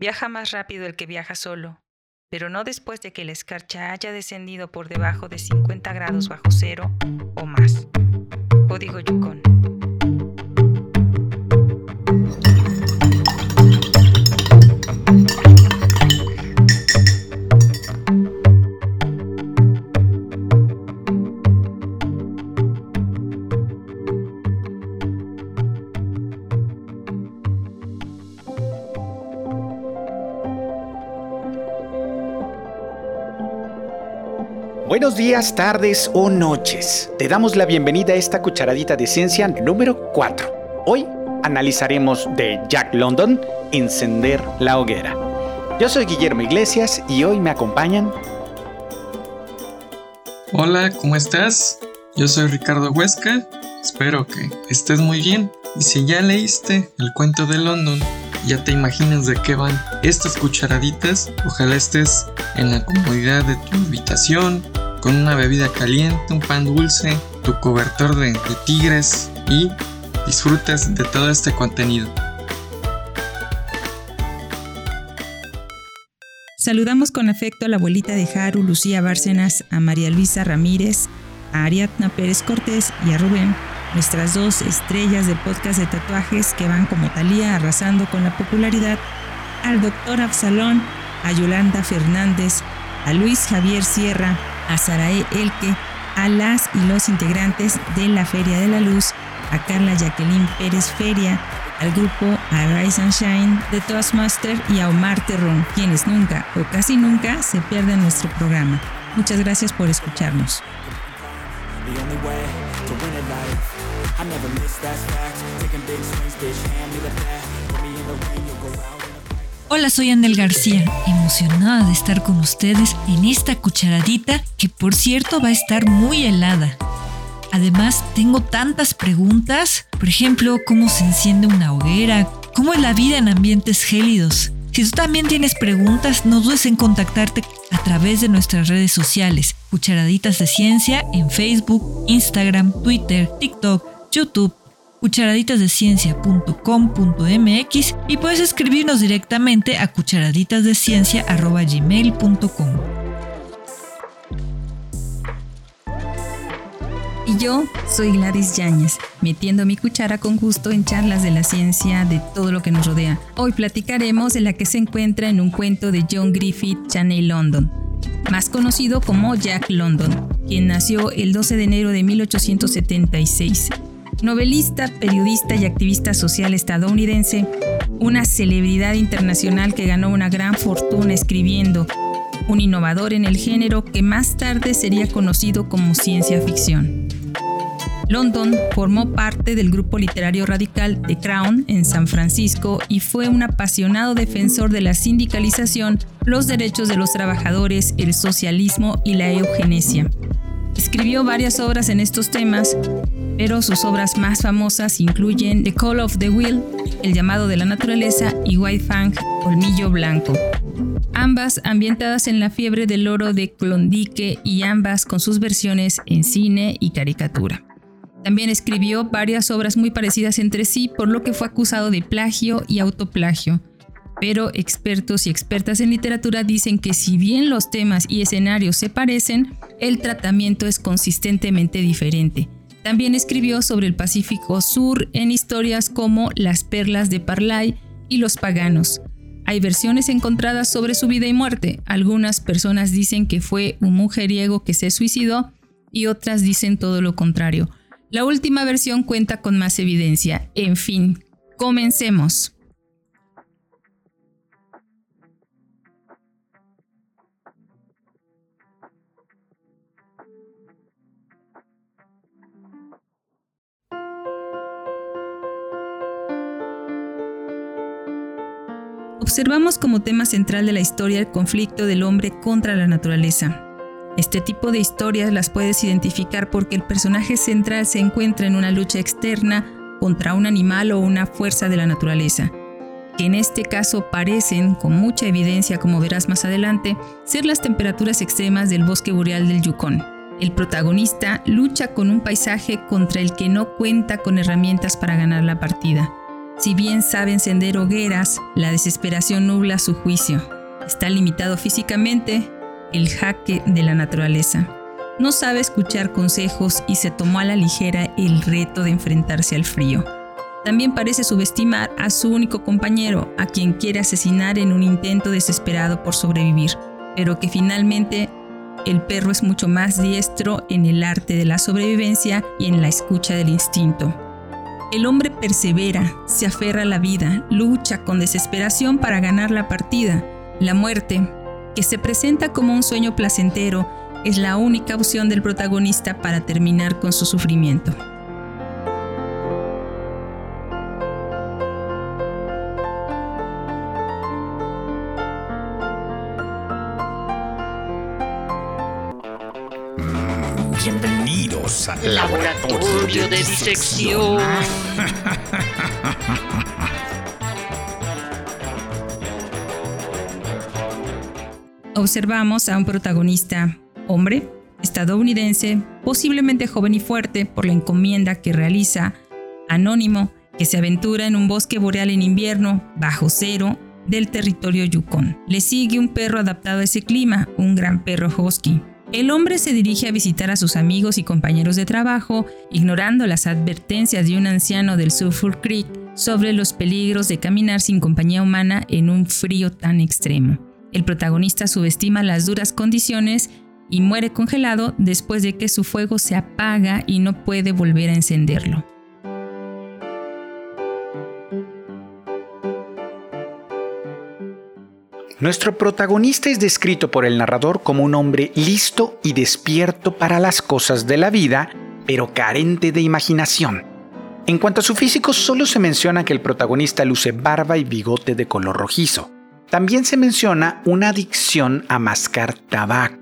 Viaja más rápido el que viaja solo, pero no después de que la escarcha haya descendido por debajo de 50 grados bajo cero o más. Código Yukon. Buenos días, tardes o noches. Te damos la bienvenida a esta cucharadita de ciencia número 4. Hoy analizaremos de Jack London Encender la hoguera. Yo soy Guillermo Iglesias y hoy me acompañan. Hola, ¿cómo estás? Yo soy Ricardo Huesca. Espero que estés muy bien. Y si ya leíste el cuento de London, ya te imaginas de qué van estas cucharaditas. Ojalá estés en la comodidad de tu habitación con una bebida caliente, un pan dulce, tu cobertor de, tigres y disfrutes de todo este contenido. Saludamos con afecto a la abuelita de Haru, Lucía Bárcenas, a María Luisa Ramírez, a Ariadna Pérez Cortés y a Rubén, nuestras dos estrellas de podcast de tatuajes que van como Talía arrasando con la popularidad, al doctor Absalón, a Yolanda Fernández, a Luis Javier Sierra, a Sarae Elke, a las y los integrantes de la Feria de la Luz, a Carla Jacqueline Pérez Feria, al grupo Arise and Shine de Toastmaster y a Omar Terrón, quienes nunca o casi nunca se pierden nuestro programa. Muchas gracias por escucharnos. Hola, soy Andel García, emocionada de estar con ustedes en esta cucharadita que por cierto va a estar muy helada. Además, tengo tantas preguntas, por ejemplo, cómo se enciende una hoguera, cómo es la vida en ambientes gélidos. Si tú también tienes preguntas, no dudes en contactarte a través de nuestras redes sociales, Cucharaditas de Ciencia en Facebook, Instagram, Twitter, TikTok, YouTube cucharaditasdeciencia.com.mx y puedes escribirnos directamente a cucharaditasdeciencia.gmail.com. Y yo soy Gladys Yáñez, metiendo mi cuchara con gusto en charlas de la ciencia de todo lo que nos rodea. Hoy platicaremos de la que se encuentra en un cuento de John Griffith Chaney London, más conocido como Jack London, quien nació el 12 de enero de 1876 novelista, periodista y activista social estadounidense, una celebridad internacional que ganó una gran fortuna escribiendo, un innovador en el género que más tarde sería conocido como ciencia ficción. London formó parte del grupo literario radical The Crown en San Francisco y fue un apasionado defensor de la sindicalización, los derechos de los trabajadores, el socialismo y la eugenesia. Escribió varias obras en estos temas, pero sus obras más famosas incluyen The Call of the Will, El llamado de la naturaleza y White Fang, Colmillo Blanco. Ambas ambientadas en la fiebre del oro de Klondike y ambas con sus versiones en cine y caricatura. También escribió varias obras muy parecidas entre sí, por lo que fue acusado de plagio y autoplagio pero expertos y expertas en literatura dicen que si bien los temas y escenarios se parecen, el tratamiento es consistentemente diferente. También escribió sobre el Pacífico Sur en historias como Las perlas de Parlay y Los paganos. Hay versiones encontradas sobre su vida y muerte. Algunas personas dicen que fue un mujeriego que se suicidó y otras dicen todo lo contrario. La última versión cuenta con más evidencia. En fin, comencemos. Observamos como tema central de la historia el conflicto del hombre contra la naturaleza. Este tipo de historias las puedes identificar porque el personaje central se encuentra en una lucha externa contra un animal o una fuerza de la naturaleza, que en este caso parecen, con mucha evidencia como verás más adelante, ser las temperaturas extremas del bosque boreal del Yukon. El protagonista lucha con un paisaje contra el que no cuenta con herramientas para ganar la partida. Si bien sabe encender hogueras, la desesperación nubla su juicio. Está limitado físicamente, el jaque de la naturaleza. No sabe escuchar consejos y se tomó a la ligera el reto de enfrentarse al frío. También parece subestimar a su único compañero, a quien quiere asesinar en un intento desesperado por sobrevivir, pero que finalmente el perro es mucho más diestro en el arte de la sobrevivencia y en la escucha del instinto. El hombre persevera, se aferra a la vida, lucha con desesperación para ganar la partida. La muerte, que se presenta como un sueño placentero, es la única opción del protagonista para terminar con su sufrimiento. Laboratorio de disección. Observamos a un protagonista hombre, estadounidense, posiblemente joven y fuerte por la encomienda que realiza, anónimo, que se aventura en un bosque boreal en invierno, bajo cero, del territorio Yukon. Le sigue un perro adaptado a ese clima, un gran perro husky. El hombre se dirige a visitar a sus amigos y compañeros de trabajo, ignorando las advertencias de un anciano del Sulphur Creek sobre los peligros de caminar sin compañía humana en un frío tan extremo. El protagonista subestima las duras condiciones y muere congelado después de que su fuego se apaga y no puede volver a encenderlo. Nuestro protagonista es descrito por el narrador como un hombre listo y despierto para las cosas de la vida, pero carente de imaginación. En cuanto a su físico, solo se menciona que el protagonista luce barba y bigote de color rojizo. También se menciona una adicción a mascar tabaco.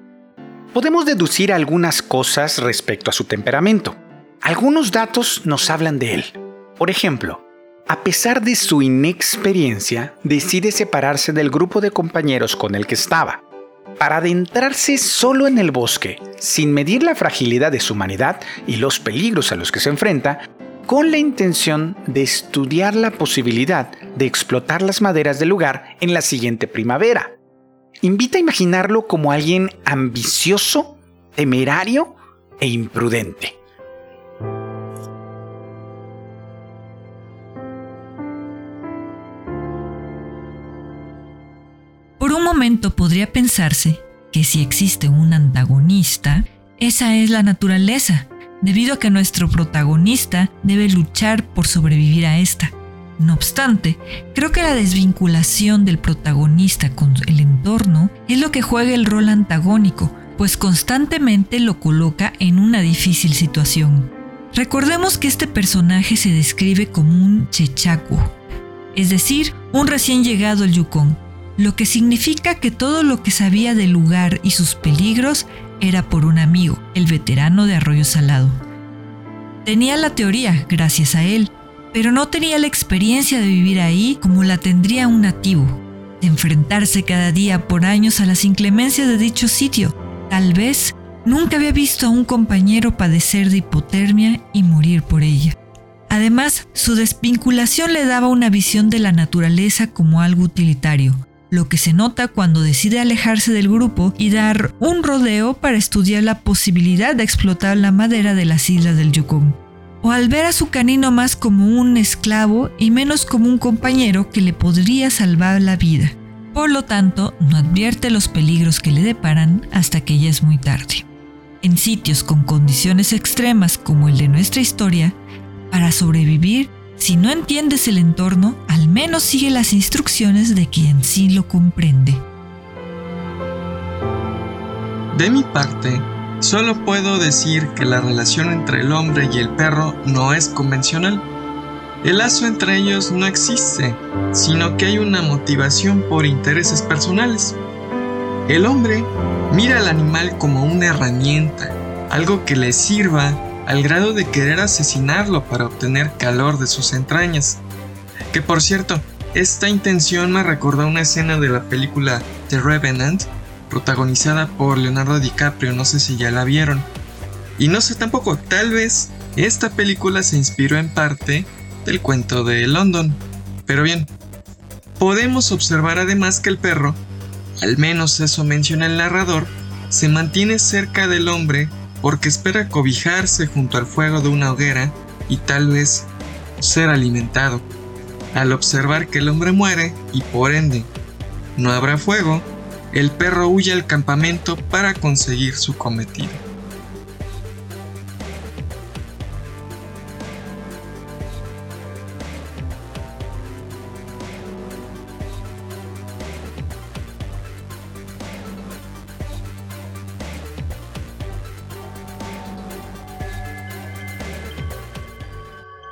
Podemos deducir algunas cosas respecto a su temperamento. Algunos datos nos hablan de él. Por ejemplo, a pesar de su inexperiencia, decide separarse del grupo de compañeros con el que estaba, para adentrarse solo en el bosque, sin medir la fragilidad de su humanidad y los peligros a los que se enfrenta, con la intención de estudiar la posibilidad de explotar las maderas del lugar en la siguiente primavera. Invita a imaginarlo como alguien ambicioso, temerario e imprudente. Podría pensarse que si existe un antagonista, esa es la naturaleza, debido a que nuestro protagonista debe luchar por sobrevivir a esta. No obstante, creo que la desvinculación del protagonista con el entorno es lo que juega el rol antagónico, pues constantemente lo coloca en una difícil situación. Recordemos que este personaje se describe como un chechaco, es decir, un recién llegado al Yukon, lo que significa que todo lo que sabía del lugar y sus peligros era por un amigo, el veterano de Arroyo Salado. Tenía la teoría, gracias a él, pero no tenía la experiencia de vivir ahí como la tendría un nativo, de enfrentarse cada día por años a las inclemencias de dicho sitio. Tal vez nunca había visto a un compañero padecer de hipotermia y morir por ella. Además, su desvinculación le daba una visión de la naturaleza como algo utilitario, lo que se nota cuando decide alejarse del grupo y dar un rodeo para estudiar la posibilidad de explotar la madera de las islas del Yukon. O al ver a su canino más como un esclavo y menos como un compañero que le podría salvar la vida. Por lo tanto, no advierte los peligros que le deparan hasta que ya es muy tarde. En sitios con condiciones extremas como el de nuestra historia, para sobrevivir si no entiendes el entorno, al menos sigue las instrucciones de quien sí lo comprende. De mi parte, solo puedo decir que la relación entre el hombre y el perro no es convencional. El lazo entre ellos no existe, sino que hay una motivación por intereses personales. El hombre mira al animal como una herramienta, algo que le sirva al grado de querer asesinarlo para obtener calor de sus entrañas. Que por cierto, esta intención me recordó una escena de la película The Revenant, protagonizada por Leonardo DiCaprio, no sé si ya la vieron. Y no sé tampoco, tal vez esta película se inspiró en parte del cuento de London, Pero bien, podemos observar además que el perro, al menos eso menciona el narrador, se mantiene cerca del hombre porque espera cobijarse junto al fuego de una hoguera y tal vez ser alimentado. Al observar que el hombre muere y por ende no habrá fuego, el perro huye al campamento para conseguir su cometido.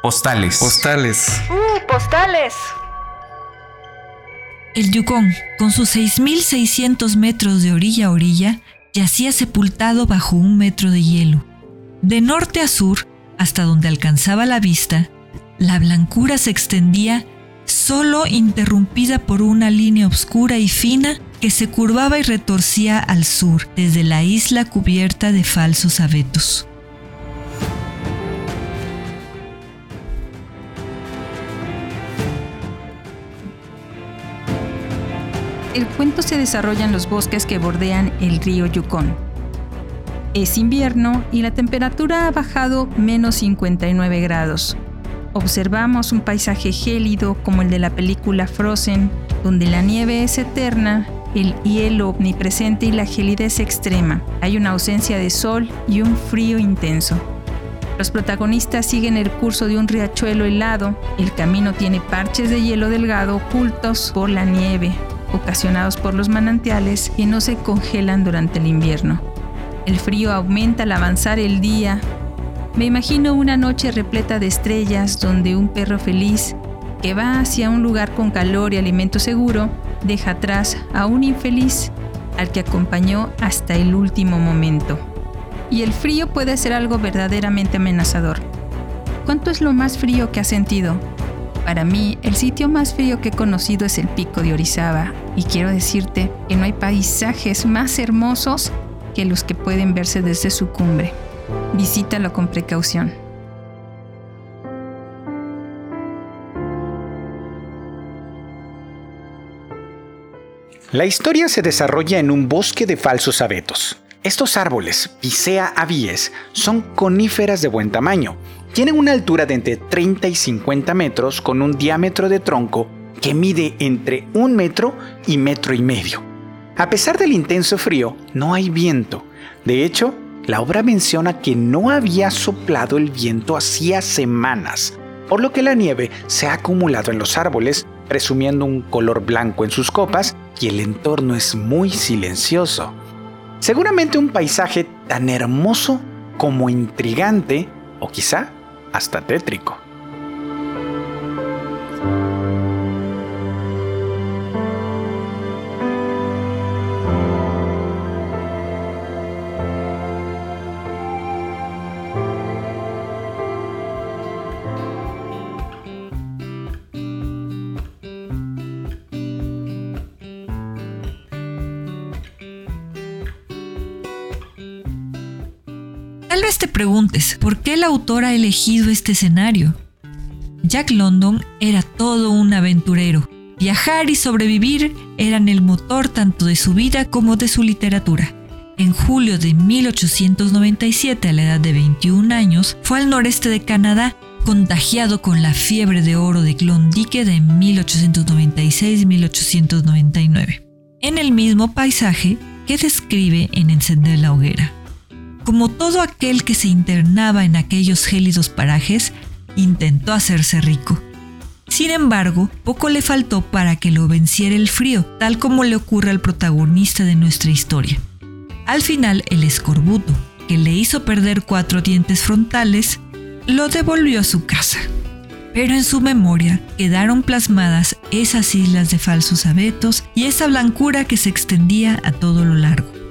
Postales. Postales. ¡Uh, postales! El Yukon, con sus 6.600 metros de orilla a orilla, yacía sepultado bajo un metro de hielo. De norte a sur, hasta donde alcanzaba la vista, la blancura se extendía solo interrumpida por una línea oscura y fina que se curvaba y retorcía al sur desde la isla cubierta de falsos abetos. El cuento se desarrolla en los bosques que bordean el río Yukon. Es invierno y la temperatura ha bajado menos 59 grados. Observamos un paisaje gélido como el de la película Frozen, donde la nieve es eterna, el hielo omnipresente y la gelidez extrema. Hay una ausencia de sol y un frío intenso. Los protagonistas siguen el curso de un riachuelo helado. El camino tiene parches de hielo delgado ocultos por la nieve, ocasionados por los manantiales que no se congelan durante el invierno. El frío aumenta al avanzar el día. Me imagino una noche repleta de estrellas donde un perro feliz que va hacia un lugar con calor y alimento seguro deja atrás a un infeliz al que acompañó hasta el último momento. Y el frío puede ser algo verdaderamente amenazador. ¿Cuánto es lo más frío que has sentido? Para mí, el sitio más frío que he conocido es el pico de Orizaba, y quiero decirte que no hay paisajes más hermosos que los que pueden verse desde su cumbre. Visítalo con precaución. La historia se desarrolla en un bosque de falsos abetos. Estos árboles, Picea abies, son coníferas de buen tamaño. Tienen una altura de entre 30 y 50 metros con un diámetro de tronco que mide entre un metro y metro y medio. A pesar del intenso frío, no hay viento. De hecho, la obra menciona que no había soplado el viento hacía semanas, por lo que la nieve se ha acumulado en los árboles, presumiendo un color blanco en sus copas y el entorno es muy silencioso. Seguramente un paisaje tan hermoso como intrigante o quizá hasta tétrico. Tal vez te preguntes, ¿por qué el autor ha elegido este escenario? Jack London era todo un aventurero. Viajar y sobrevivir eran el motor tanto de su vida como de su literatura. En julio de 1897, a la edad de 21 años, fue al noreste de Canadá, contagiado con la fiebre de oro de Klondike de 1896-1899, en el mismo paisaje que describe en Encender la hoguera. Como todo aquel que se internaba en aquellos gélidos parajes, intentó hacerse rico. Sin embargo, poco le faltó para que lo venciera el frío, tal como le ocurre al protagonista de nuestra historia. Al final, el escorbuto, que le hizo perder cuatro dientes frontales, lo devolvió a su casa. Pero en su memoria quedaron plasmadas esas islas de falsos abetos y esa blancura que se extendía a todo lo largo.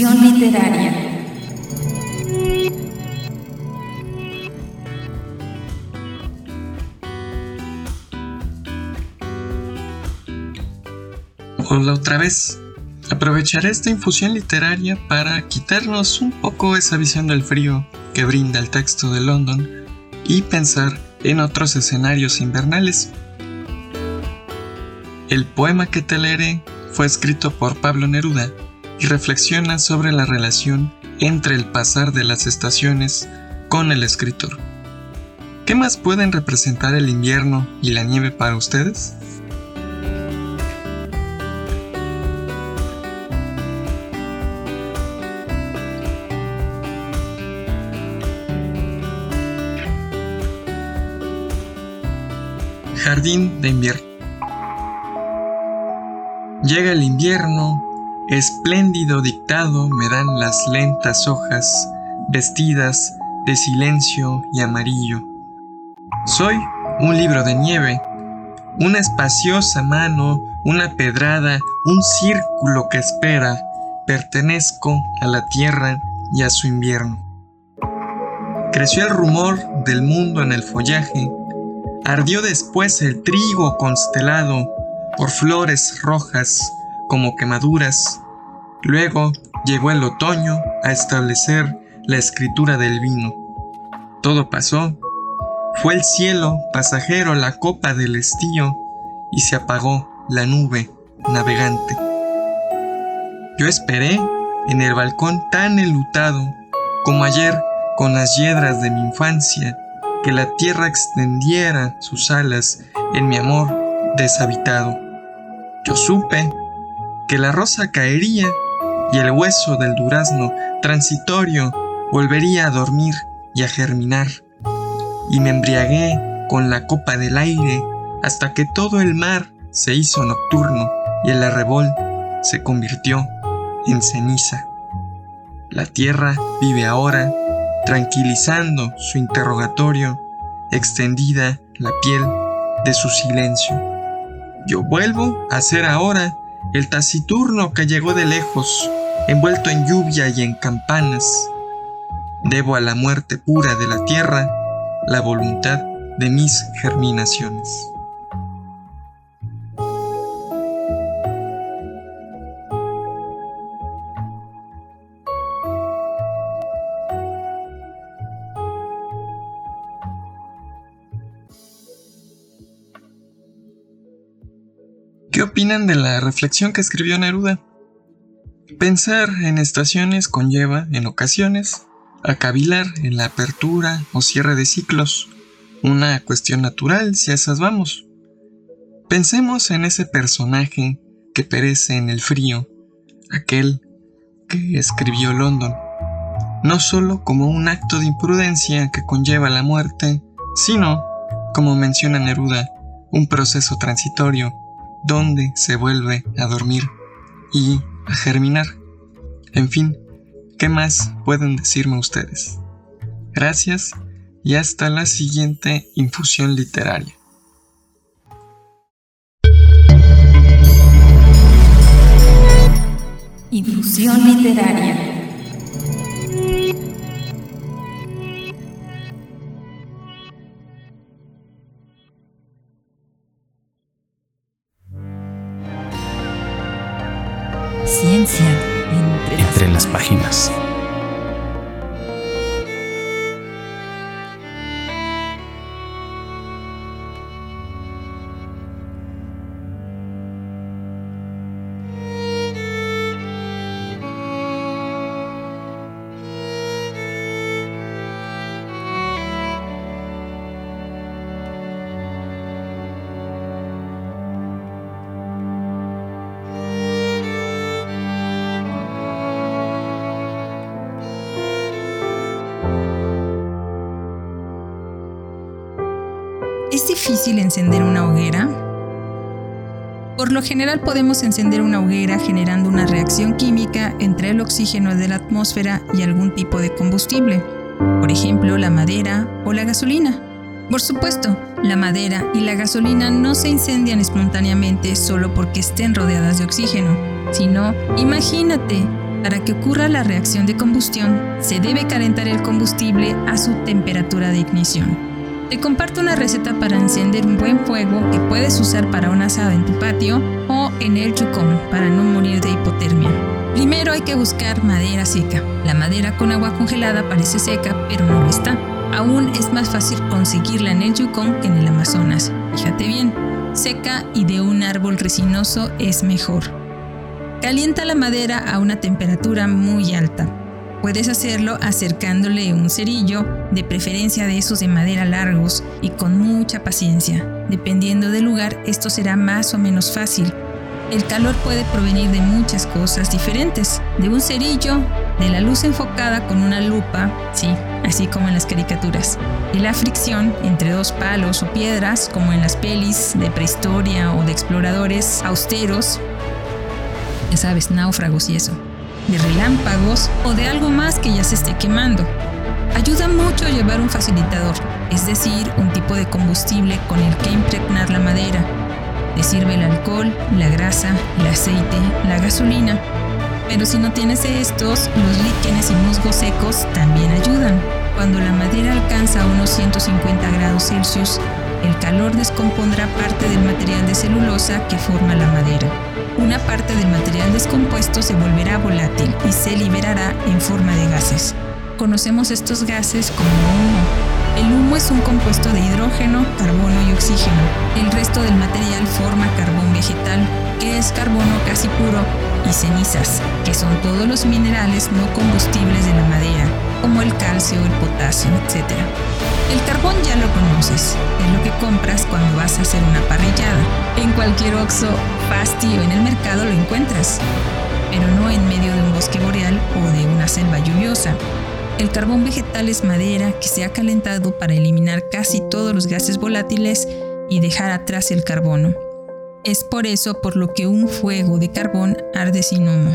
Ficción literaria. Hola otra vez. Aprovecharé esta infusión literaria para quitarnos un poco esa visión del frío que brinda el texto de London y pensar en otros escenarios invernales. El poema que te leeré fue escrito por Pablo Neruda y reflexiona sobre la relación entre el pasar de las estaciones con el escritor. ¿Qué más pueden representar el invierno y la nieve para ustedes? Jardín de invierno. Llega el invierno, espléndido dictado me dan las lentas hojas, vestidas de silencio y amarillo. Soy un libro de nieve, una espaciosa mano, una pedrada, un círculo que espera. Pertenezco a la tierra y a su invierno. Creció el rumor del mundo en el follaje, ardió después el trigo constelado por flores rojas como quemaduras. Luego llegó el otoño a establecer la escritura del vino. Todo pasó. Fue el cielo pasajero la copa del estío y se apagó la nube navegante. Yo esperé en el balcón tan enlutado como ayer con las yedras de mi infancia que la tierra extendiera sus alas en mi amor deshabitado. Yo supe que la rosa caería y el hueso del durazno transitorio volvería a dormir y a germinar. Y me embriagué con la copa del aire hasta que todo el mar se hizo nocturno y el arrebol se convirtió en ceniza. La tierra vive ahora tranquilizando su interrogatorio, extendida la piel de su silencio. Yo vuelvo a ser ahora el taciturno que llegó de lejos, envuelto en lluvia y en campanas. Debo a la muerte pura de la tierra la voluntad de mis germinaciones. Opinan de la reflexión que escribió Neruda? Pensar en estaciones conlleva, en ocasiones, a cavilar en la apertura o cierre de ciclos, una cuestión natural si a esas vamos. Pensemos en ese personaje que perece en el frío, aquel que escribió London, no solo como un acto de imprudencia que conlleva la muerte, sino, como menciona Neruda, un proceso transitorio donde se vuelve a dormir y a germinar. En fin, ¿qué más pueden decirme ustedes? Gracias y hasta la siguiente infusión literaria. Infusión literaria. Entre las páginas. Lo general podemos encender una hoguera generando una reacción química entre el oxígeno de la atmósfera y algún tipo de combustible, por ejemplo la madera o la gasolina. Por supuesto, la madera y la gasolina no se incendian espontáneamente solo porque estén rodeadas de oxígeno, sino, imagínate, para que ocurra la reacción de combustión, se debe calentar el combustible a su temperatura de ignición. Te comparto una receta para encender un buen fuego que puedes usar para un asado en tu patio o en el chucón para no morir de hipotermia. Primero hay que buscar madera seca. La madera con agua congelada parece seca, pero no lo está. Aún es más fácil conseguirla en el Yukon que en el Amazonas. Fíjate bien, seca y de un árbol resinoso es mejor. Calienta la madera a una temperatura muy alta. Puedes hacerlo acercándole un cerillo, de preferencia de esos de madera largos y con mucha paciencia. Dependiendo del lugar, esto será más o menos fácil. El calor puede provenir de muchas cosas diferentes, de un cerillo, de la luz enfocada con una lupa, sí, así como en las caricaturas, de la fricción entre dos palos o piedras, como en las pelis de prehistoria o de exploradores austeros, ya sabes, náufragos y eso de relámpagos o de algo más que ya se esté quemando. Ayuda mucho llevar un facilitador, es decir, un tipo de combustible con el que impregnar la madera. Te sirve el alcohol, la grasa, el aceite, la gasolina. Pero si no tienes estos, los líquenes y musgos secos también ayudan. Cuando la madera alcanza unos 150 grados Celsius, el calor descompondrá parte del material de celulosa que forma la madera. Una parte del material descompuesto se volverá volátil y se liberará en forma de gases. Conocemos estos gases como humo. El humo es un compuesto de hidrógeno, carbono y oxígeno. El resto del material forma carbón vegetal, que es carbono casi puro, y cenizas, que son todos los minerales no combustibles de la madera, como el calcio, el potasio, etc. El carbón ya lo conoces, es lo que compras cuando vas a hacer una parrillada. En cualquier Oxxo, Fasti o en el mercado lo encuentras, pero no en medio de un bosque boreal o de una selva lluviosa. El carbón vegetal es madera que se ha calentado para eliminar casi todos los gases volátiles y dejar atrás el carbono. Es por eso por lo que un fuego de carbón arde sin humo.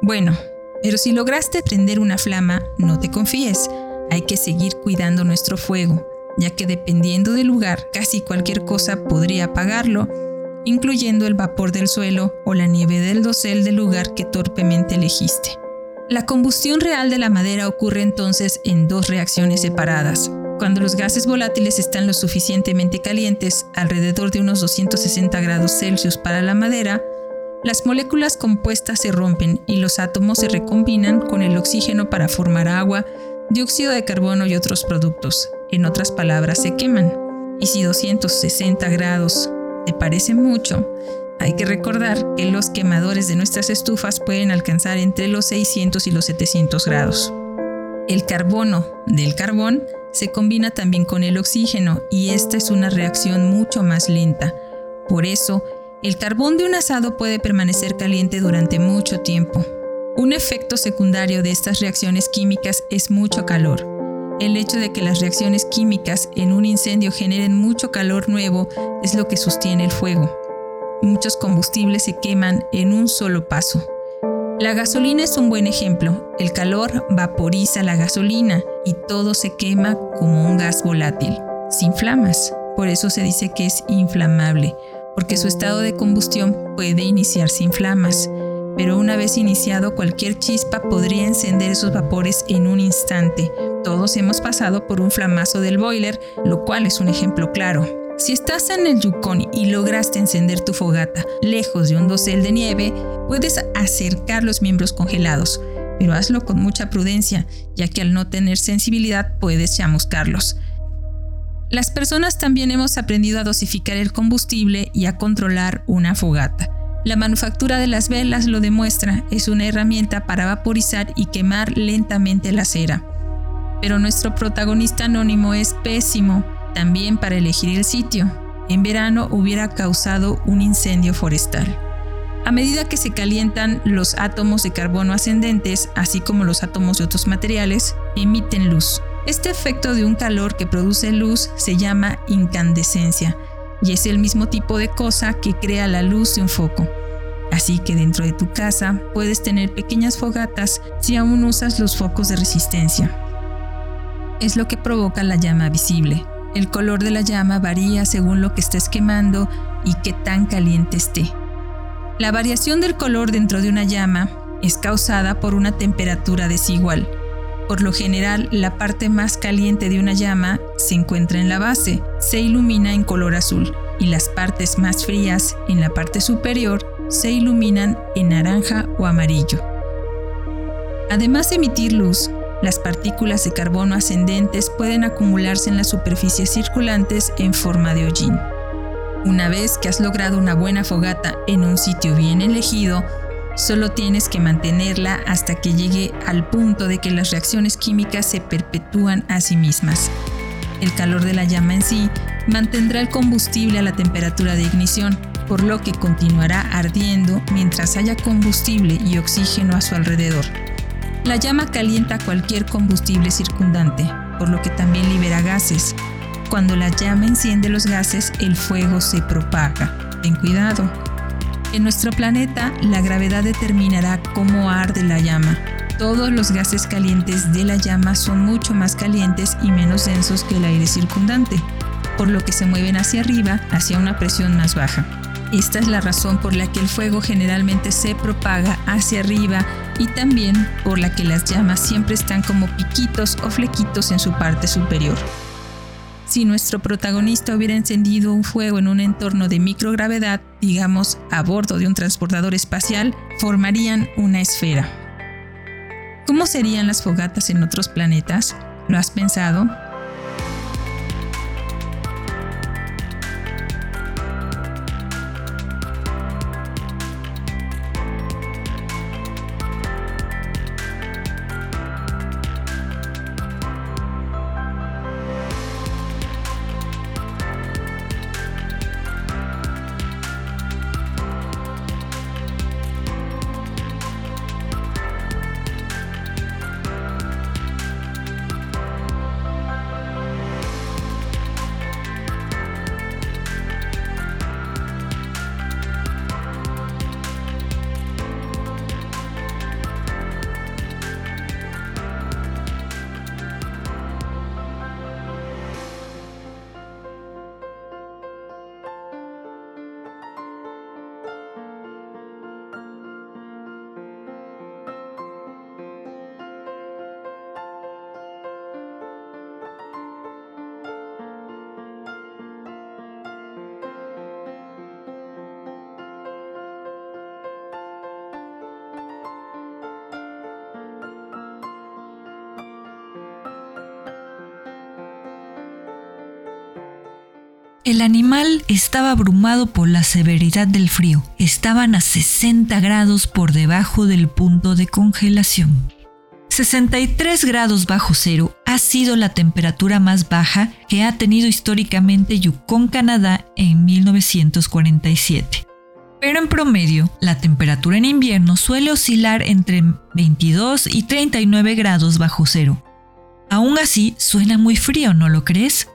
Bueno, pero si lograste prender una flama, no te confíes hay que seguir cuidando nuestro fuego, ya que dependiendo del lugar, casi cualquier cosa podría apagarlo, incluyendo el vapor del suelo o la nieve del dosel del lugar que torpemente elegiste. La combustión real de la madera ocurre entonces en dos reacciones separadas. Cuando los gases volátiles están lo suficientemente calientes, alrededor de unos 260 grados Celsius para la madera, las moléculas compuestas se rompen y los átomos se recombinan con el oxígeno para formar agua, dióxido de carbono y otros productos. En otras palabras, se queman. Y si 260 grados te parece mucho, hay que recordar que los quemadores de nuestras estufas pueden alcanzar entre los 600 y los 700 grados. El carbono del carbón se combina también con el oxígeno y esta es una reacción mucho más lenta. Por eso, el carbón de un asado puede permanecer caliente durante mucho tiempo. Un efecto secundario de estas reacciones químicas es mucho calor. El hecho de que las reacciones químicas en un incendio generen mucho calor nuevo es lo que sostiene el fuego. Muchos combustibles se queman en un solo paso. La gasolina es un buen ejemplo. El calor vaporiza la gasolina y todo se quema como un gas volátil, sin flamas. Por eso se dice que es inflamable, porque su estado de combustión puede iniciar sin flamas pero una vez iniciado cualquier chispa podría encender esos vapores en un instante. Todos hemos pasado por un flamazo del boiler, lo cual es un ejemplo claro. Si estás en el Yukon y lograste encender tu fogata lejos de un dosel de nieve, puedes acercar los miembros congelados, pero hazlo con mucha prudencia, ya que al no tener sensibilidad puedes chamuscarlos. Las personas también hemos aprendido a dosificar el combustible y a controlar una fogata. La manufactura de las velas lo demuestra, es una herramienta para vaporizar y quemar lentamente la cera. Pero nuestro protagonista anónimo es pésimo también para elegir el sitio. En verano hubiera causado un incendio forestal. A medida que se calientan los átomos de carbono ascendentes, así como los átomos de otros materiales, emiten luz. Este efecto de un calor que produce luz se llama incandescencia y es el mismo tipo de cosa que crea la luz de un foco. Así que dentro de tu casa puedes tener pequeñas fogatas si aún usas los focos de resistencia. Es lo que provoca la llama visible. El color de la llama varía según lo que estés quemando y qué tan caliente esté. La variación del color dentro de una llama es causada por una temperatura desigual. Por lo general, la parte más caliente de una llama se encuentra en la base, se ilumina en color azul, y las partes más frías, en la parte superior, se iluminan en naranja o amarillo. Además de emitir luz, las partículas de carbono ascendentes pueden acumularse en las superficies circulantes en forma de hollín. Una vez que has logrado una buena fogata en un sitio bien elegido, solo tienes que mantenerla hasta que llegue al punto de que las reacciones químicas se perpetúan a sí mismas. El calor de la llama en sí mantendrá el combustible a la temperatura de ignición, por lo que continuará ardiendo mientras haya combustible y oxígeno a su alrededor. La llama calienta cualquier combustible circundante, por lo que también libera gases. Cuando la llama enciende los gases, el fuego se propaga. Ten cuidado. En nuestro planeta, la gravedad determinará cómo arde la llama. Todos los gases calientes de la llama son mucho más calientes y menos densos que el aire circundante, por lo que se mueven hacia arriba hacia una presión más baja. Esta es la razón por la que el fuego generalmente se propaga hacia arriba y también por la que las llamas siempre están como piquitos o flequitos en su parte superior. Si nuestro protagonista hubiera encendido un fuego en un entorno de microgravedad, digamos a bordo de un transportador espacial, formarían una esfera. ¿Cómo serían las fogatas en otros planetas? ¿Lo has pensado? El animal estaba abrumado por la severidad del frío. Estaban a 60 grados por debajo del punto de congelación. 63 grados bajo cero ha sido la temperatura más baja que ha tenido históricamente Yukon, Canadá en 1947. Pero en promedio, la temperatura en invierno suele oscilar entre 22 y 39 grados bajo cero. Aún así, suena muy frío, ¿no lo crees?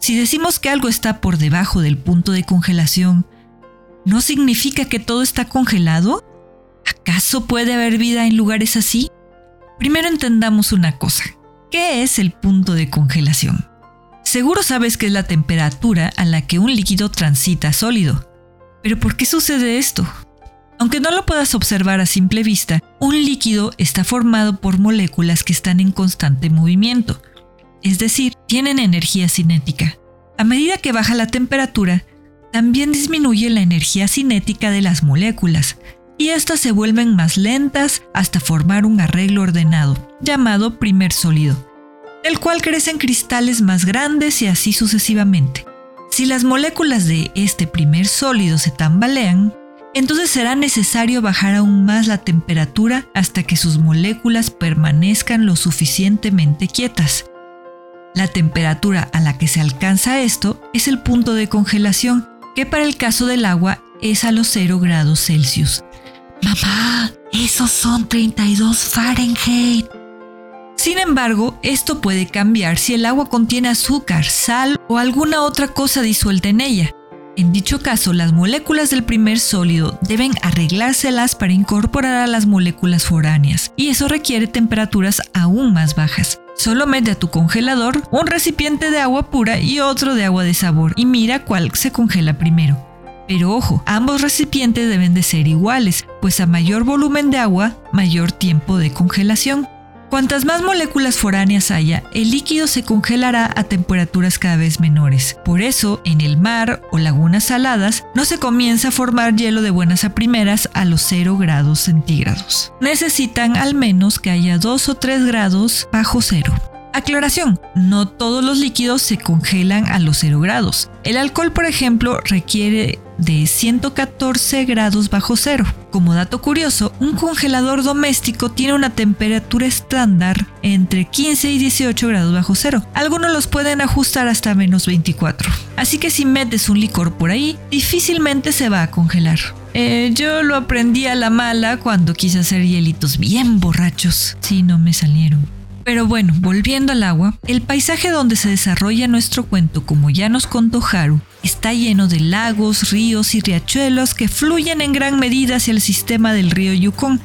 Si decimos que algo está por debajo del punto de congelación, ¿no significa que todo está congelado? ¿Acaso puede haber vida en lugares así? Primero entendamos una cosa. ¿Qué es el punto de congelación? Seguro sabes que es la temperatura a la que un líquido transita sólido. Pero ¿por qué sucede esto? Aunque no lo puedas observar a simple vista, un líquido está formado por moléculas que están en constante movimiento es decir, tienen energía cinética. A medida que baja la temperatura, también disminuye la energía cinética de las moléculas, y éstas se vuelven más lentas hasta formar un arreglo ordenado, llamado primer sólido, del cual crecen cristales más grandes y así sucesivamente. Si las moléculas de este primer sólido se tambalean, entonces será necesario bajar aún más la temperatura hasta que sus moléculas permanezcan lo suficientemente quietas, la temperatura a la que se alcanza esto es el punto de congelación, que para el caso del agua es a los 0 grados Celsius. Mamá, esos son 32 Fahrenheit. Sin embargo, esto puede cambiar si el agua contiene azúcar, sal o alguna otra cosa disuelta en ella. En dicho caso, las moléculas del primer sólido deben arreglárselas para incorporar a las moléculas foráneas, y eso requiere temperaturas aún más bajas. Solo mete a tu congelador un recipiente de agua pura y otro de agua de sabor y mira cuál se congela primero. Pero ojo, ambos recipientes deben de ser iguales, pues a mayor volumen de agua, mayor tiempo de congelación. Cuantas más moléculas foráneas haya, el líquido se congelará a temperaturas cada vez menores. Por eso, en el mar o lagunas saladas, no se comienza a formar hielo de buenas a primeras a los 0 grados centígrados. Necesitan al menos que haya 2 o 3 grados bajo cero. Aclaración, no todos los líquidos se congelan a los 0 grados. El alcohol, por ejemplo, requiere de 114 grados bajo cero. Como dato curioso, un congelador doméstico tiene una temperatura estándar entre 15 y 18 grados bajo cero. Algunos los pueden ajustar hasta menos 24. Así que si metes un licor por ahí, difícilmente se va a congelar. Eh, yo lo aprendí a la mala cuando quise hacer hielitos bien borrachos. Sí, no me salieron. Pero bueno, volviendo al agua, el paisaje donde se desarrolla nuestro cuento, como ya nos contó Haru, está lleno de lagos, ríos y riachuelos que fluyen en gran medida hacia el sistema del río Yukon,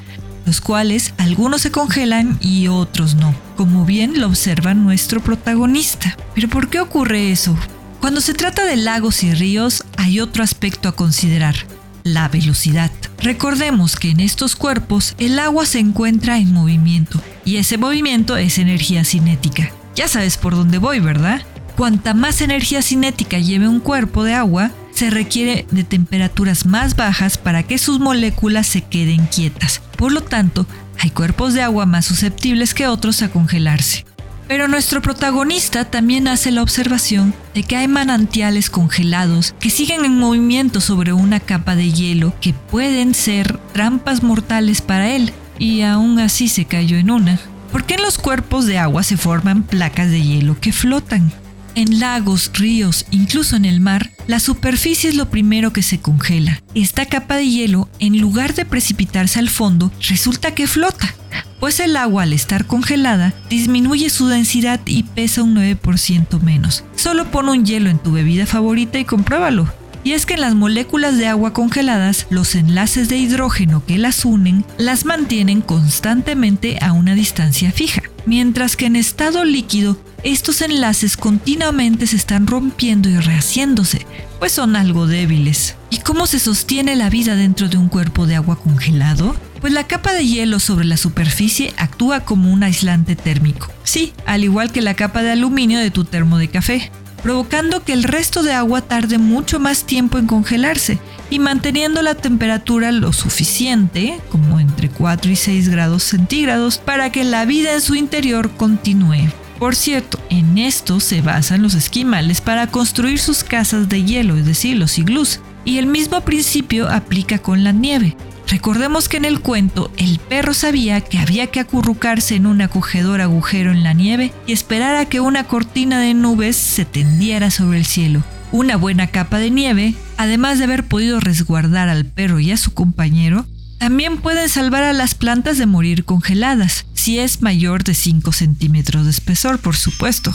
los cuales algunos se congelan y otros no, como bien lo observa nuestro protagonista. Pero ¿por qué ocurre eso? Cuando se trata de lagos y ríos hay otro aspecto a considerar, la velocidad. Recordemos que en estos cuerpos el agua se encuentra en movimiento y ese movimiento es energía cinética. Ya sabes por dónde voy, ¿verdad? Cuanta más energía cinética lleve un cuerpo de agua, se requiere de temperaturas más bajas para que sus moléculas se queden quietas. Por lo tanto, hay cuerpos de agua más susceptibles que otros a congelarse. Pero nuestro protagonista también hace la observación de que hay manantiales congelados que siguen en movimiento sobre una capa de hielo que pueden ser trampas mortales para él, y aún así se cayó en una. ¿Por qué en los cuerpos de agua se forman placas de hielo que flotan? En lagos, ríos, incluso en el mar, la superficie es lo primero que se congela. Esta capa de hielo, en lugar de precipitarse al fondo, resulta que flota pues el agua al estar congelada disminuye su densidad y pesa un 9% menos. Solo pon un hielo en tu bebida favorita y compruébalo. Y es que en las moléculas de agua congeladas, los enlaces de hidrógeno que las unen las mantienen constantemente a una distancia fija, mientras que en estado líquido estos enlaces continuamente se están rompiendo y rehaciéndose, pues son algo débiles. ¿Y cómo se sostiene la vida dentro de un cuerpo de agua congelado? Pues la capa de hielo sobre la superficie actúa como un aislante térmico. Sí, al igual que la capa de aluminio de tu termo de café, provocando que el resto de agua tarde mucho más tiempo en congelarse y manteniendo la temperatura lo suficiente, como entre 4 y 6 grados centígrados, para que la vida en su interior continúe. Por cierto, en esto se basan los esquimales para construir sus casas de hielo, es decir, los iglús, y el mismo principio aplica con la nieve. Recordemos que en el cuento el perro sabía que había que acurrucarse en un acogedor agujero en la nieve y esperar a que una cortina de nubes se tendiera sobre el cielo. Una buena capa de nieve, además de haber podido resguardar al perro y a su compañero, también pueden salvar a las plantas de morir congeladas, si es mayor de 5 centímetros de espesor, por supuesto.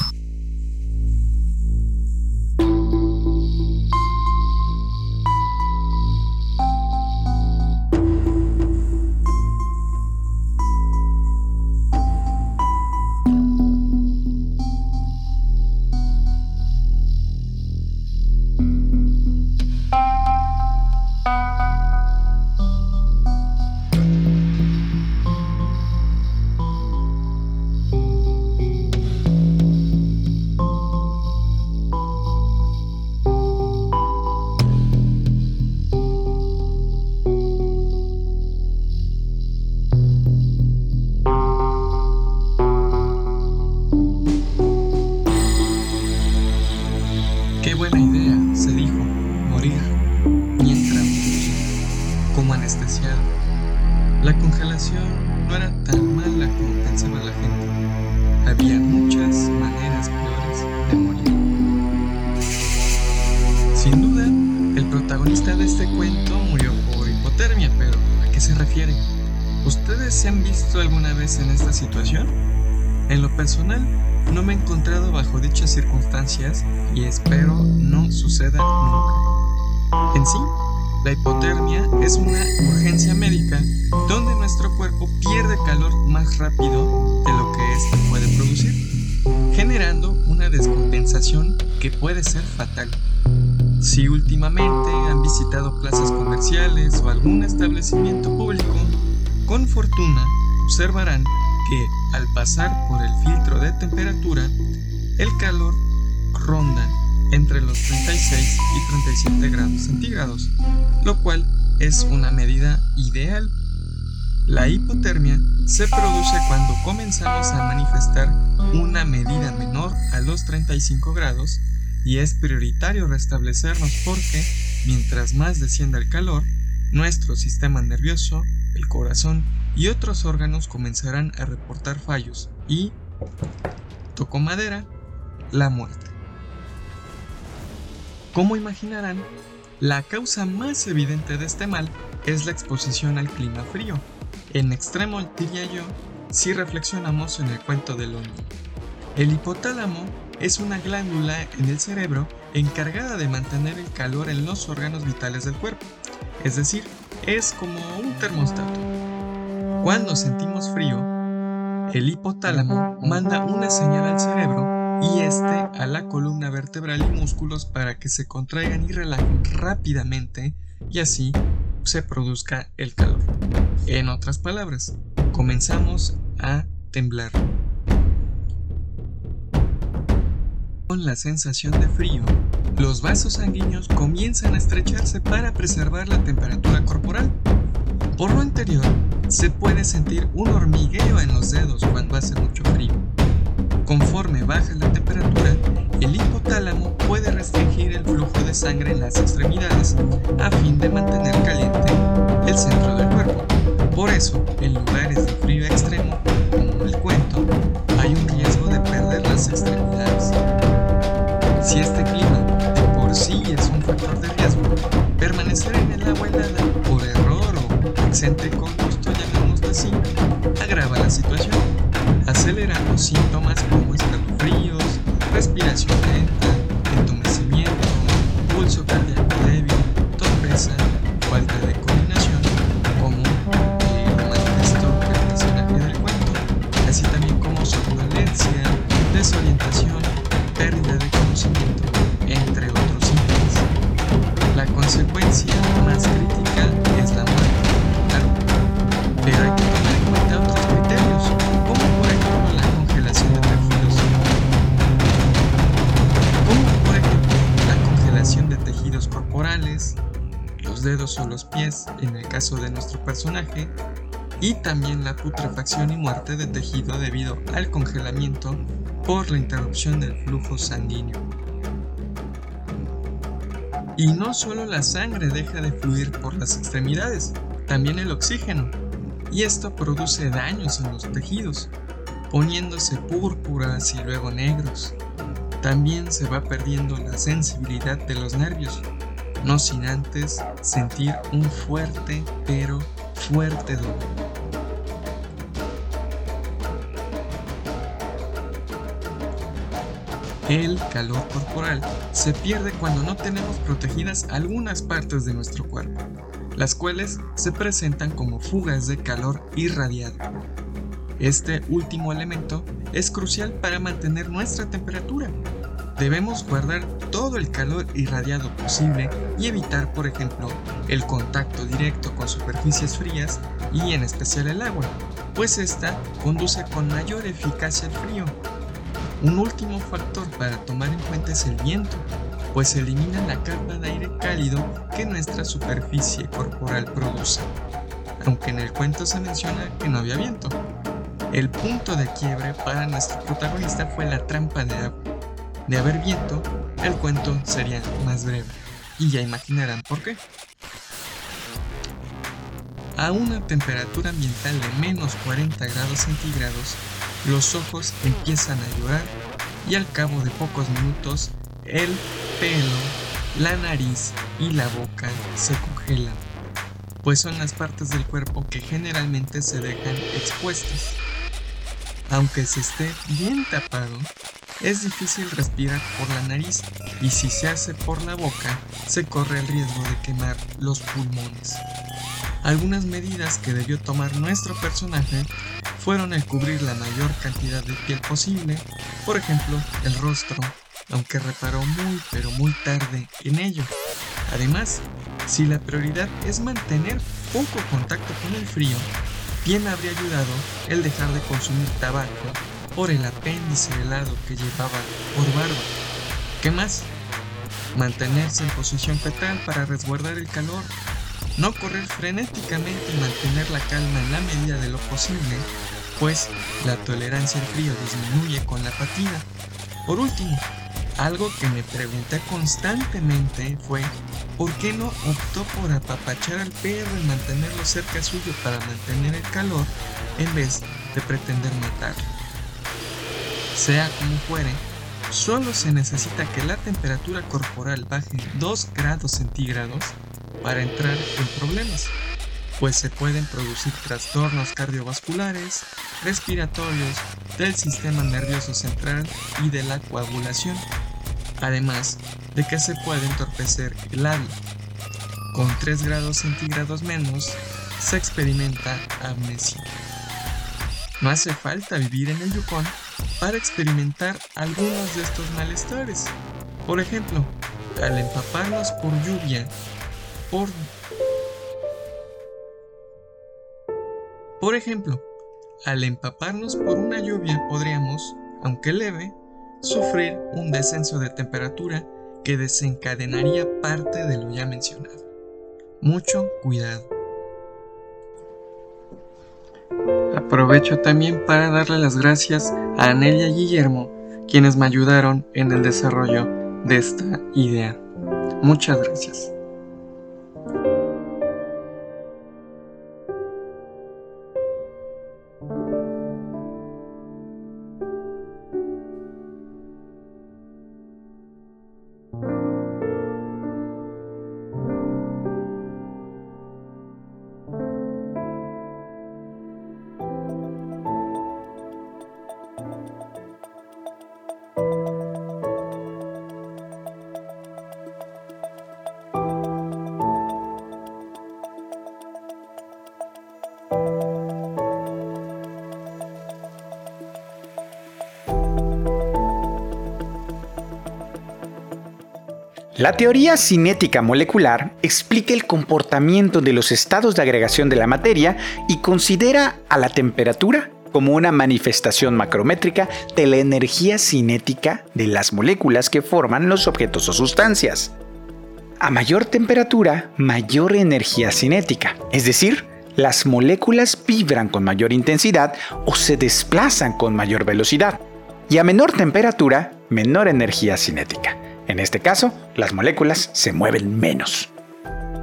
En esta situación? En lo personal, no me he encontrado bajo dichas circunstancias y espero no suceda nunca. En sí, la hipotermia es una urgencia médica donde nuestro cuerpo pierde calor más rápido de lo que éste puede producir, generando una descompensación que puede ser fatal. Si últimamente han visitado plazas comerciales o algún establecimiento público, con fortuna observarán que al pasar por el filtro de temperatura, el calor ronda entre los 36 y 37 grados centígrados, lo cual es una medida ideal. La hipotermia se produce cuando comenzamos a manifestar una medida menor a los 35 grados y es prioritario restablecernos porque mientras más descienda el calor, nuestro sistema nervioso, el corazón y otros órganos comenzarán a reportar fallos y, toco madera, la muerte. Como imaginarán, la causa más evidente de este mal es la exposición al clima frío. En extremo diría yo, si reflexionamos en el cuento del hombre. El hipotálamo es una glándula en el cerebro encargada de mantener el calor en los órganos vitales del cuerpo, es decir, es como un termostato. Cuando sentimos frío, el hipotálamo manda una señal al cerebro y este a la columna vertebral y músculos para que se contraigan y relajen rápidamente y así se produzca el calor. En otras palabras, comenzamos a temblar. Con la sensación de frío, los vasos sanguíneos comienzan a estrecharse para preservar la temperatura corporal. Por lo anterior, se puede sentir un hormigueo en los dedos cuando hace mucho frío. Conforme baja la temperatura, el hipotálamo puede restringir el flujo de sangre en las extremidades a fin de mantener caliente el centro del cuerpo. Por eso, en lugares de frío extremo, como el cuento, hay un riesgo de perder las extremidades. Si este clima de por sí es un factor de riesgo, permanecer en el agua helada por error o excéntrico gusto, llamémoslo así, agrava la situación, acelerando síntomas como escalofríos, respiración lenta, entumecimiento, pulso cardíaco débil, torpeza, o los pies en el caso de nuestro personaje, y también la putrefacción y muerte de tejido debido al congelamiento por la interrupción del flujo sanguíneo. Y no solo la sangre deja de fluir por las extremidades, también el oxígeno, y esto produce daños en los tejidos, poniéndose púrpuras y luego negros. También se va perdiendo la sensibilidad de los nervios, no sin antes sentir un fuerte pero fuerte dolor. El calor corporal se pierde cuando no tenemos protegidas algunas partes de nuestro cuerpo, las cuales se presentan como fugas de calor irradiado. Este último elemento es crucial para mantener nuestra temperatura. Debemos guardar todo el calor irradiado posible y evitar, por ejemplo, el contacto directo con superficies frías y en especial el agua, pues esta conduce con mayor eficacia al frío un último factor para tomar en cuenta es el viento, pues elimina la capa de aire cálido que nuestra superficie corporal produce, aunque en el cuento se menciona que no había viento. El punto de quiebre para nuestro protagonista fue la trampa de agua. De haber viento, el cuento sería más breve, y ya imaginarán por qué. A una temperatura ambiental de menos 40 grados centígrados, los ojos empiezan a llorar y al cabo de pocos minutos el pelo, la nariz y la boca se congelan, pues son las partes del cuerpo que generalmente se dejan expuestas. Aunque se esté bien tapado, es difícil respirar por la nariz y si se hace por la boca, se corre el riesgo de quemar los pulmones. Algunas medidas que debió tomar nuestro personaje fueron el cubrir la mayor cantidad de piel posible, por ejemplo, el rostro, aunque reparó muy pero muy tarde en ello. Además, si la prioridad es mantener poco contacto con el frío, bien habría ayudado el dejar de consumir tabaco por el apéndice helado que llevaba por barba. ¿Qué más? Mantenerse en posición fetal para resguardar el calor. No correr frenéticamente y mantener la calma en la medida de lo posible, pues la tolerancia al frío disminuye con la fatiga. Por último, algo que me pregunté constantemente fue ¿por qué no optó por apapachar al perro y mantenerlo cerca suyo para mantener el calor en vez de pretender matarlo? Sea como fuere, solo se necesita que la temperatura corporal baje 2 grados centígrados para entrar en problemas, pues se pueden producir trastornos cardiovasculares, respiratorios, del sistema nervioso central y de la coagulación además de que se puede entorpecer el labio. Con 3 grados centígrados menos, se experimenta amnesia. No hace falta vivir en el Yukon para experimentar algunos de estos malestares. Por ejemplo, al empaparnos por lluvia, por... Por ejemplo, al empaparnos por una lluvia podríamos, aunque leve, sufrir un descenso de temperatura que desencadenaría parte de lo ya mencionado. Mucho cuidado. Aprovecho también para darle las gracias a Anelia y Guillermo, quienes me ayudaron en el desarrollo de esta idea. Muchas gracias. La teoría cinética molecular explica el comportamiento de los estados de agregación de la materia y considera a la temperatura como una manifestación macrométrica de la energía cinética de las moléculas que forman los objetos o sustancias. A mayor temperatura, mayor energía cinética, es decir, las moléculas vibran con mayor intensidad o se desplazan con mayor velocidad. Y a menor temperatura, menor energía cinética. En este caso, las moléculas se mueven menos.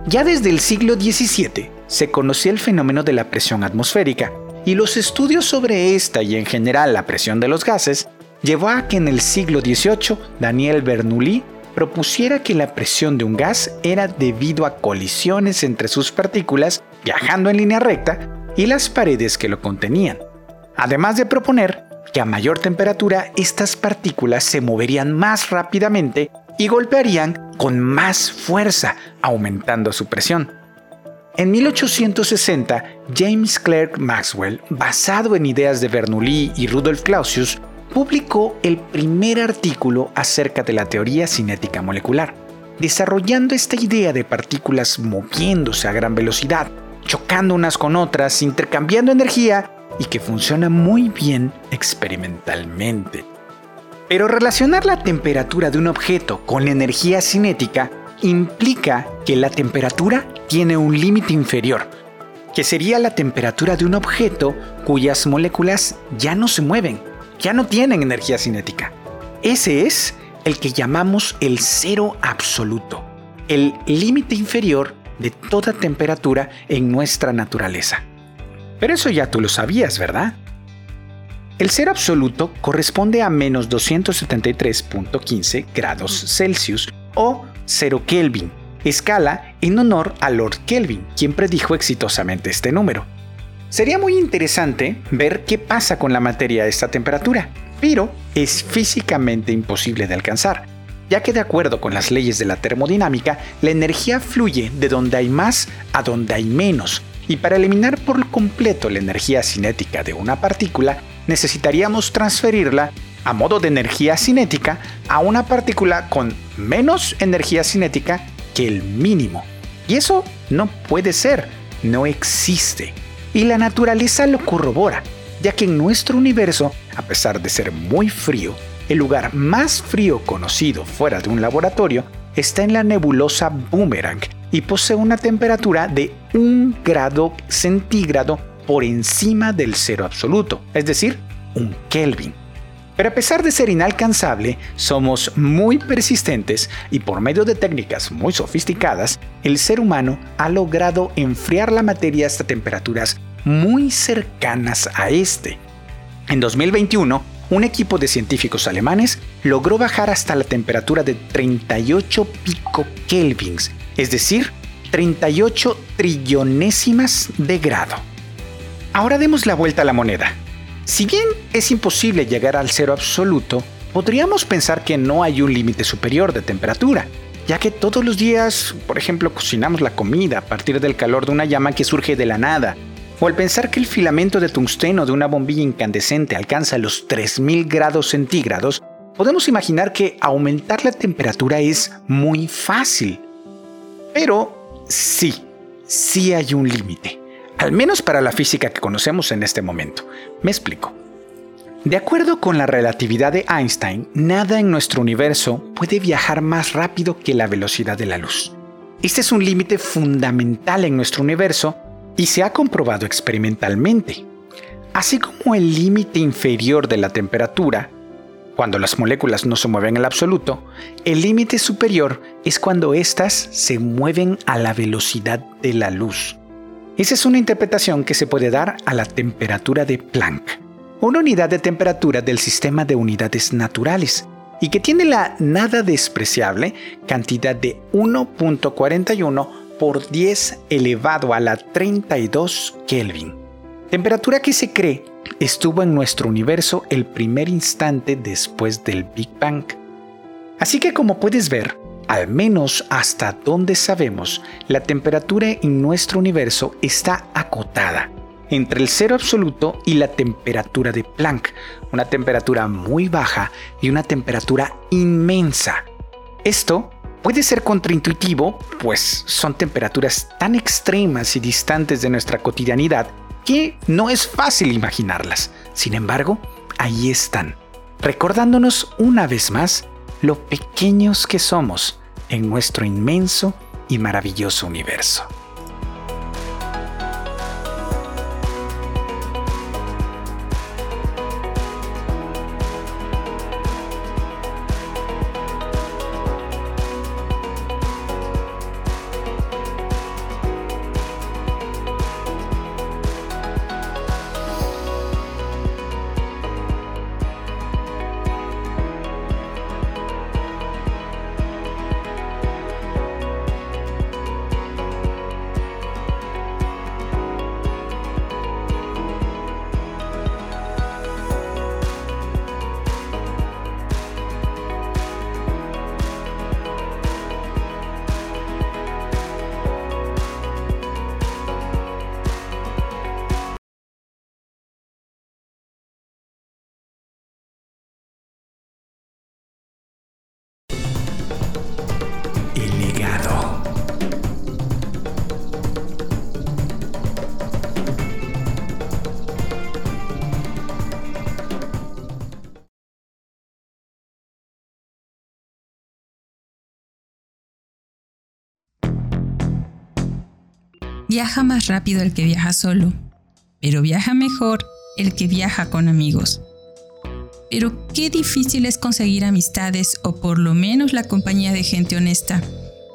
Ya desde el siglo XVII se conocía el fenómeno de la presión atmosférica y los estudios sobre esta y en general la presión de los gases llevó a que en el siglo XVIII Daniel Bernoulli propusiera que la presión de un gas era debido a colisiones entre sus partículas viajando en línea recta y las paredes que lo contenían. Además de proponer a mayor temperatura estas partículas se moverían más rápidamente y golpearían con más fuerza, aumentando su presión. En 1860, James Clerk Maxwell, basado en ideas de Bernoulli y Rudolf Clausius, publicó el primer artículo acerca de la teoría cinética molecular, desarrollando esta idea de partículas moviéndose a gran velocidad, chocando unas con otras, intercambiando energía y que funciona muy bien experimentalmente. Pero relacionar la temperatura de un objeto con la energía cinética implica que la temperatura tiene un límite inferior, que sería la temperatura de un objeto cuyas moléculas ya no se mueven, ya no tienen energía cinética. Ese es el que llamamos el cero absoluto, el límite inferior de toda temperatura en nuestra naturaleza. Pero eso ya tú lo sabías, ¿verdad? El cero absoluto corresponde a menos 273.15 grados Celsius o 0 Kelvin, escala en honor a Lord Kelvin, quien predijo exitosamente este número. Sería muy interesante ver qué pasa con la materia a esta temperatura, pero es físicamente imposible de alcanzar, ya que de acuerdo con las leyes de la termodinámica, la energía fluye de donde hay más a donde hay menos, y para eliminar por completo la energía cinética de una partícula, necesitaríamos transferirla a modo de energía cinética a una partícula con menos energía cinética que el mínimo. Y eso no puede ser, no existe. Y la naturaleza lo corrobora, ya que en nuestro universo, a pesar de ser muy frío, el lugar más frío conocido fuera de un laboratorio está en la nebulosa Boomerang y posee una temperatura de 1 grado centígrado por encima del cero absoluto, es decir, un Kelvin. Pero a pesar de ser inalcanzable, somos muy persistentes y por medio de técnicas muy sofisticadas, el ser humano ha logrado enfriar la materia hasta temperaturas muy cercanas a este. En 2021, un equipo de científicos alemanes logró bajar hasta la temperatura de 38 pico kelvins, es decir, 38 trillonésimas de grado. Ahora demos la vuelta a la moneda. Si bien es imposible llegar al cero absoluto, podríamos pensar que no hay un límite superior de temperatura, ya que todos los días, por ejemplo, cocinamos la comida a partir del calor de una llama que surge de la nada, o al pensar que el filamento de tungsteno de una bombilla incandescente alcanza los 3000 grados centígrados, podemos imaginar que aumentar la temperatura es muy fácil. Pero sí, sí hay un límite al menos para la física que conocemos en este momento. Me explico. De acuerdo con la relatividad de Einstein, nada en nuestro universo puede viajar más rápido que la velocidad de la luz. Este es un límite fundamental en nuestro universo y se ha comprobado experimentalmente. Así como el límite inferior de la temperatura, cuando las moléculas no se mueven al absoluto, el límite superior es cuando éstas se mueven a la velocidad de la luz. Esa es una interpretación que se puede dar a la temperatura de Planck, una unidad de temperatura del sistema de unidades naturales, y que tiene la nada despreciable cantidad de 1.41 por 10 elevado a la 32 Kelvin. Temperatura que se cree estuvo en nuestro universo el primer instante después del Big Bang. Así que como puedes ver, al menos hasta donde sabemos, la temperatura en nuestro universo está acotada entre el cero absoluto y la temperatura de Planck, una temperatura muy baja y una temperatura inmensa. Esto puede ser contraintuitivo, pues son temperaturas tan extremas y distantes de nuestra cotidianidad que no es fácil imaginarlas. Sin embargo, ahí están, recordándonos una vez más lo pequeños que somos en nuestro inmenso y maravilloso universo. Viaja más rápido el que viaja solo, pero viaja mejor el que viaja con amigos. Pero qué difícil es conseguir amistades o por lo menos la compañía de gente honesta.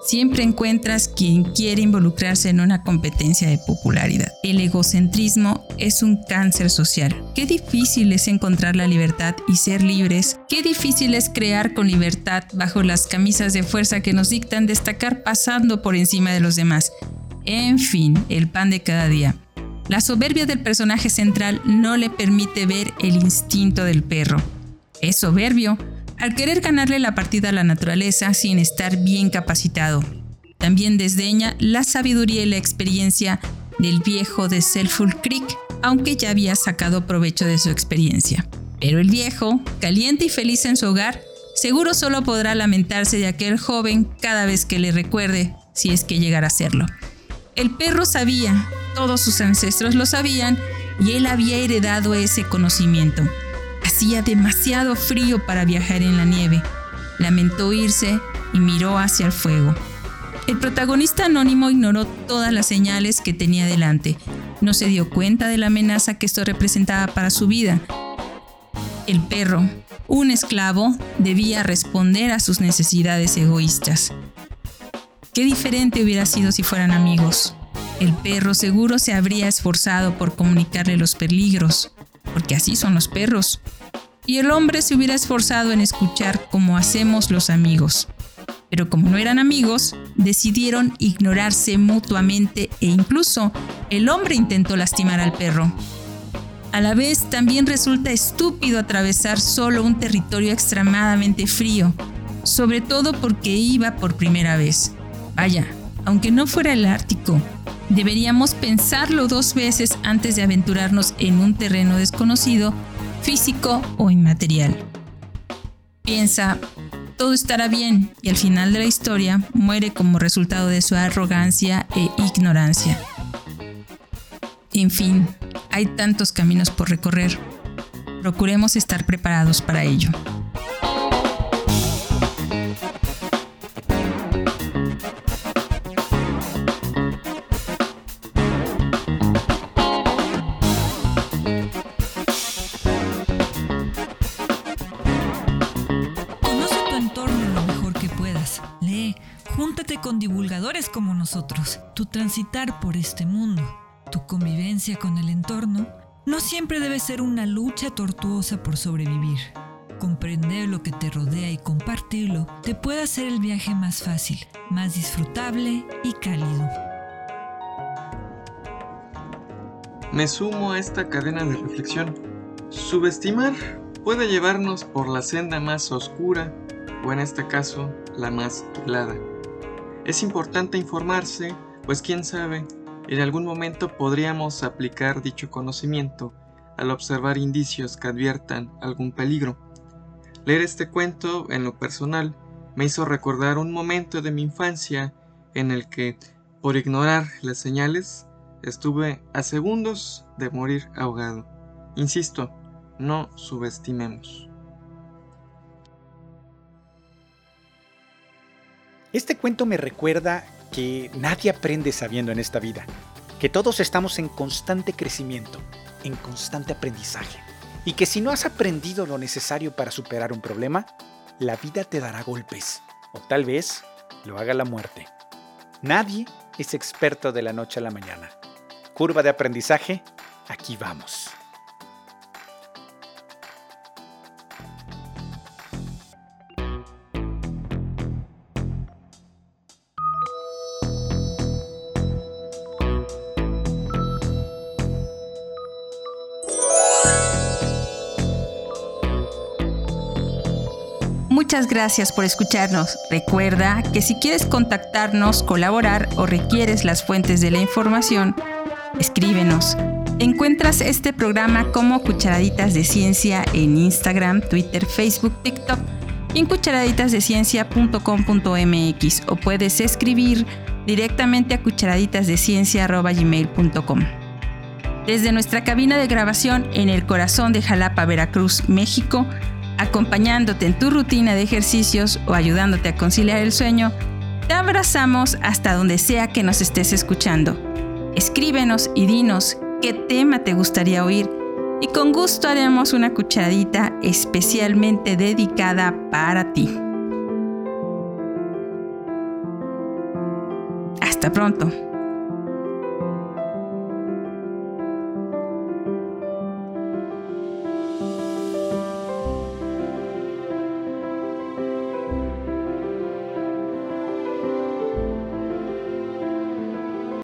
Siempre encuentras quien quiere involucrarse en una competencia de popularidad. El egocentrismo es un cáncer social. Qué difícil es encontrar la libertad y ser libres. Qué difícil es crear con libertad bajo las camisas de fuerza que nos dictan destacar pasando por encima de los demás. En fin, el pan de cada día. La soberbia del personaje central no le permite ver el instinto del perro. Es soberbio al querer ganarle la partida a la naturaleza sin estar bien capacitado. También desdeña la sabiduría y la experiencia del viejo de Selful Creek, aunque ya había sacado provecho de su experiencia. Pero el viejo, caliente y feliz en su hogar, seguro solo podrá lamentarse de aquel joven cada vez que le recuerde, si es que llegara a serlo. El perro sabía Todos sus ancestros lo sabían y él había heredado ese conocimiento. Hacía demasiado frío para viajar en la nieve. Lamentó irse y miró hacia el fuego. El protagonista anónimo ignoró todas las señales que tenía delante. No se dio cuenta de la amenaza que esto representaba para su vida. El perro, un esclavo, debía responder a sus necesidades egoístas. Qué diferente hubiera sido si fueran amigos. El perro seguro se habría esforzado por comunicarle los peligros, porque así son los perros. Y el hombre se hubiera esforzado en escuchar como hacemos los amigos. Pero como no eran amigos, decidieron ignorarse mutuamente e incluso el hombre intentó lastimar al perro. A la vez también resulta estúpido atravesar solo un territorio extremadamente frío, sobre todo porque iba por primera vez. Vaya, aunque no fuera el Ártico, Deberíamos pensarlo dos veces antes de aventurarnos en un terreno desconocido, físico o inmaterial. Piensa, todo estará bien y al final de la historia muere como resultado de su arrogancia e ignorancia. En fin, hay tantos caminos por recorrer. Procuremos estar preparados para ello. Transitar por este mundo, tu convivencia con el entorno, no siempre debe ser una lucha tortuosa por sobrevivir. Comprender lo que te rodea y compartirlo te puede hacer el viaje más fácil, más disfrutable y cálido. Me sumo a esta cadena de reflexión. Subestimar puede llevarnos por la senda más oscura o en este caso la más helada. Es importante informarse, pues quién sabe, en algún momento podríamos aplicar dicho conocimiento al observar indicios que adviertan algún peligro. Leer este cuento, en lo personal, me hizo recordar un momento de mi infancia en el que, por ignorar las señales, estuve a segundos de morir ahogado. Insisto, no subestimemos. Este cuento me recuerda que nadie aprende sabiendo en esta vida, que todos estamos en constante crecimiento, en constante aprendizaje, y que si no has aprendido lo necesario para superar un problema, la vida te dará golpes, o tal vez lo haga la muerte. Nadie es experto de la noche a la mañana. Curva de aprendizaje, aquí vamos. Muchas gracias por escucharnos. Recuerda que si quieres contactarnos, colaborar o requieres las fuentes de la información, escríbenos. Encuentras este programa como Cucharaditas de Ciencia en Instagram, Twitter, Facebook, TikTok y en cucharaditasdeciencia.com.mx o puedes escribir directamente a cucharaditasdeciencia.gmail.com. Desde nuestra cabina de grabación en el corazón de Jalapa, Veracruz, México, acompañándote en tu rutina de ejercicios o ayudándote a conciliar el sueño, te abrazamos hasta donde sea que nos estés escuchando. Escríbenos y dinos qué tema te gustaría oír y con gusto haremos una cucharadita especialmente dedicada para ti. Hasta pronto.